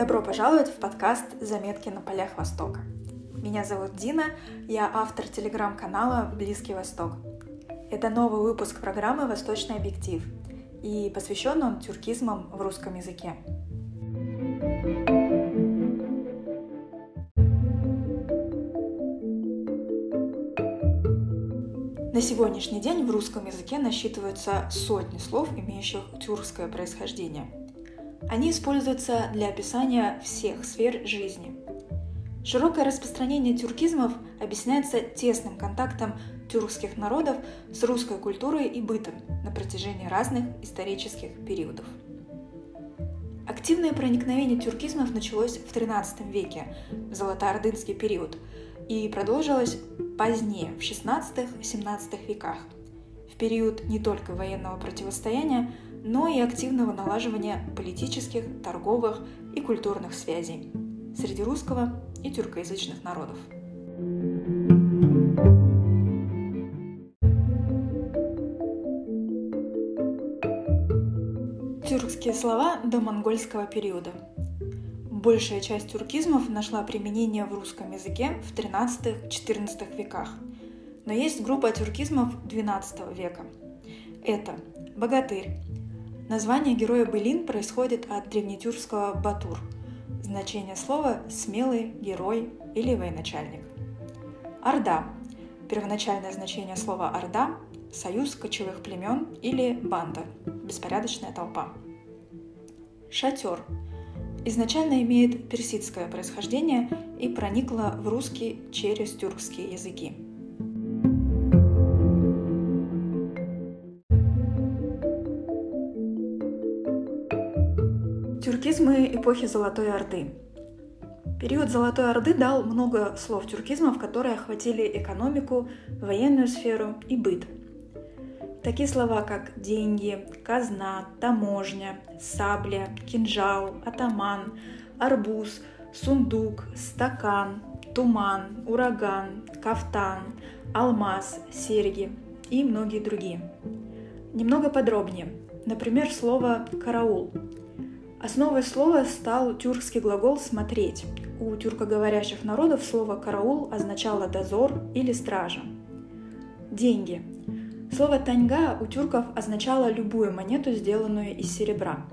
Добро пожаловать в подкаст «Заметки на полях Востока». Меня зовут Дина, я автор телеграм-канала «Близкий Восток». Это новый выпуск программы «Восточный объектив», и посвящен он тюркизмам в русском языке. На сегодняшний день в русском языке насчитываются сотни слов, имеющих тюркское происхождение. Они используются для описания всех сфер жизни. Широкое распространение тюркизмов объясняется тесным контактом тюркских народов с русской культурой и бытом на протяжении разных исторических периодов. Активное проникновение тюркизмов началось в XIII веке, в золотоордынский период, и продолжилось позднее, в XVI-XVII веках, в период не только военного противостояния, но и активного налаживания политических, торговых и культурных связей среди русского и тюркоязычных народов. Тюркские слова до монгольского периода. Большая часть тюркизмов нашла применение в русском языке в XIII-XIV веках, но есть группа тюркизмов XII века. Это богатырь. Название героя Былин происходит от древнетюркского «батур», значение слова «смелый», «герой» или «военачальник». Орда. Первоначальное значение слова «орда» – союз кочевых племен или банда, беспорядочная толпа. Шатер – изначально имеет персидское происхождение и проникла в русский через тюркские языки. Тюркизмы эпохи Золотой Орды. Период Золотой Орды дал много слов тюркизмов, которые охватили экономику, военную сферу и быт – Такие слова, как деньги, казна, таможня, сабля, кинжал, атаман, арбуз, сундук, стакан, туман, ураган, кафтан, алмаз, серьги и многие другие. Немного подробнее. Например, слово «караул». Основой слова стал тюркский глагол «смотреть». У тюркоговорящих народов слово «караул» означало «дозор» или «стража». Деньги – Слово «таньга» у тюрков означало любую монету, сделанную из серебра.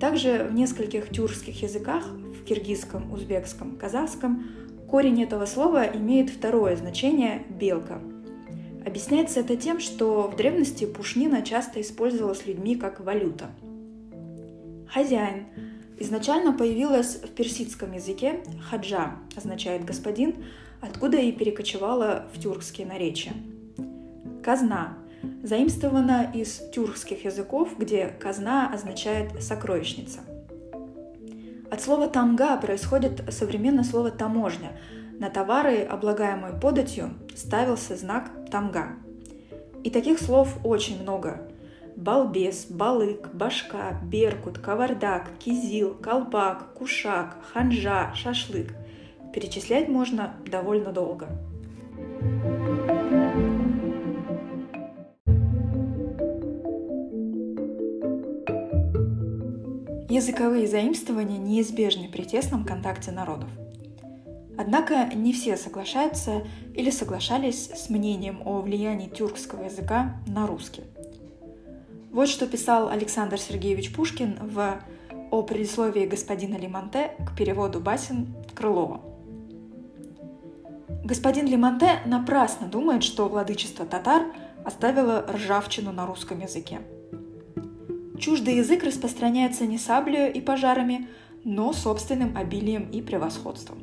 Также в нескольких тюркских языках, в киргизском, узбекском, казахском, корень этого слова имеет второе значение «белка». Объясняется это тем, что в древности пушнина часто использовалась людьми как валюта. Хозяин изначально появилась в персидском языке «хаджа» означает «господин», откуда и перекочевала в тюркские наречия – казна, заимствована из тюркских языков, где казна означает сокровищница. От слова тамга происходит современное слово таможня. На товары, облагаемые податью, ставился знак тамга. И таких слов очень много. Балбес, балык, башка, беркут, кавардак, кизил, колпак, кушак, ханжа, шашлык. Перечислять можно довольно долго. Языковые заимствования неизбежны при тесном контакте народов. Однако не все соглашаются или соглашались с мнением о влиянии тюркского языка на русский. Вот что писал Александр Сергеевич Пушкин в «О предисловии господина Лимонте к переводу басен Крылова». Господин Лимонте напрасно думает, что владычество татар оставило ржавчину на русском языке – Чуждый язык распространяется не саблею и пожарами, но собственным обилием и превосходством.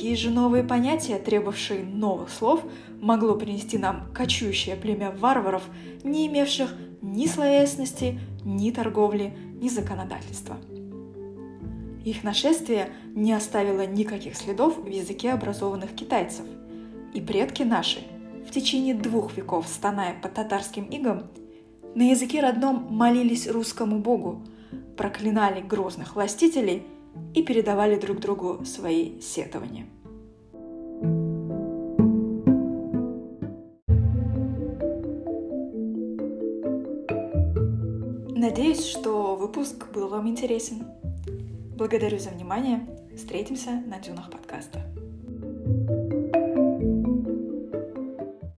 Какие же новые понятия, требовавшие новых слов, могло принести нам кочующее племя варваров, не имевших ни словесности, ни торговли, ни законодательства? Их нашествие не оставило никаких следов в языке образованных китайцев. И предки наши, в течение двух веков стоная под татарским игом, на языке родном молились русскому богу, проклинали грозных властителей и передавали друг другу свои сетования. Надеюсь, что выпуск был вам интересен. Благодарю за внимание. Встретимся на дюнах подкаста.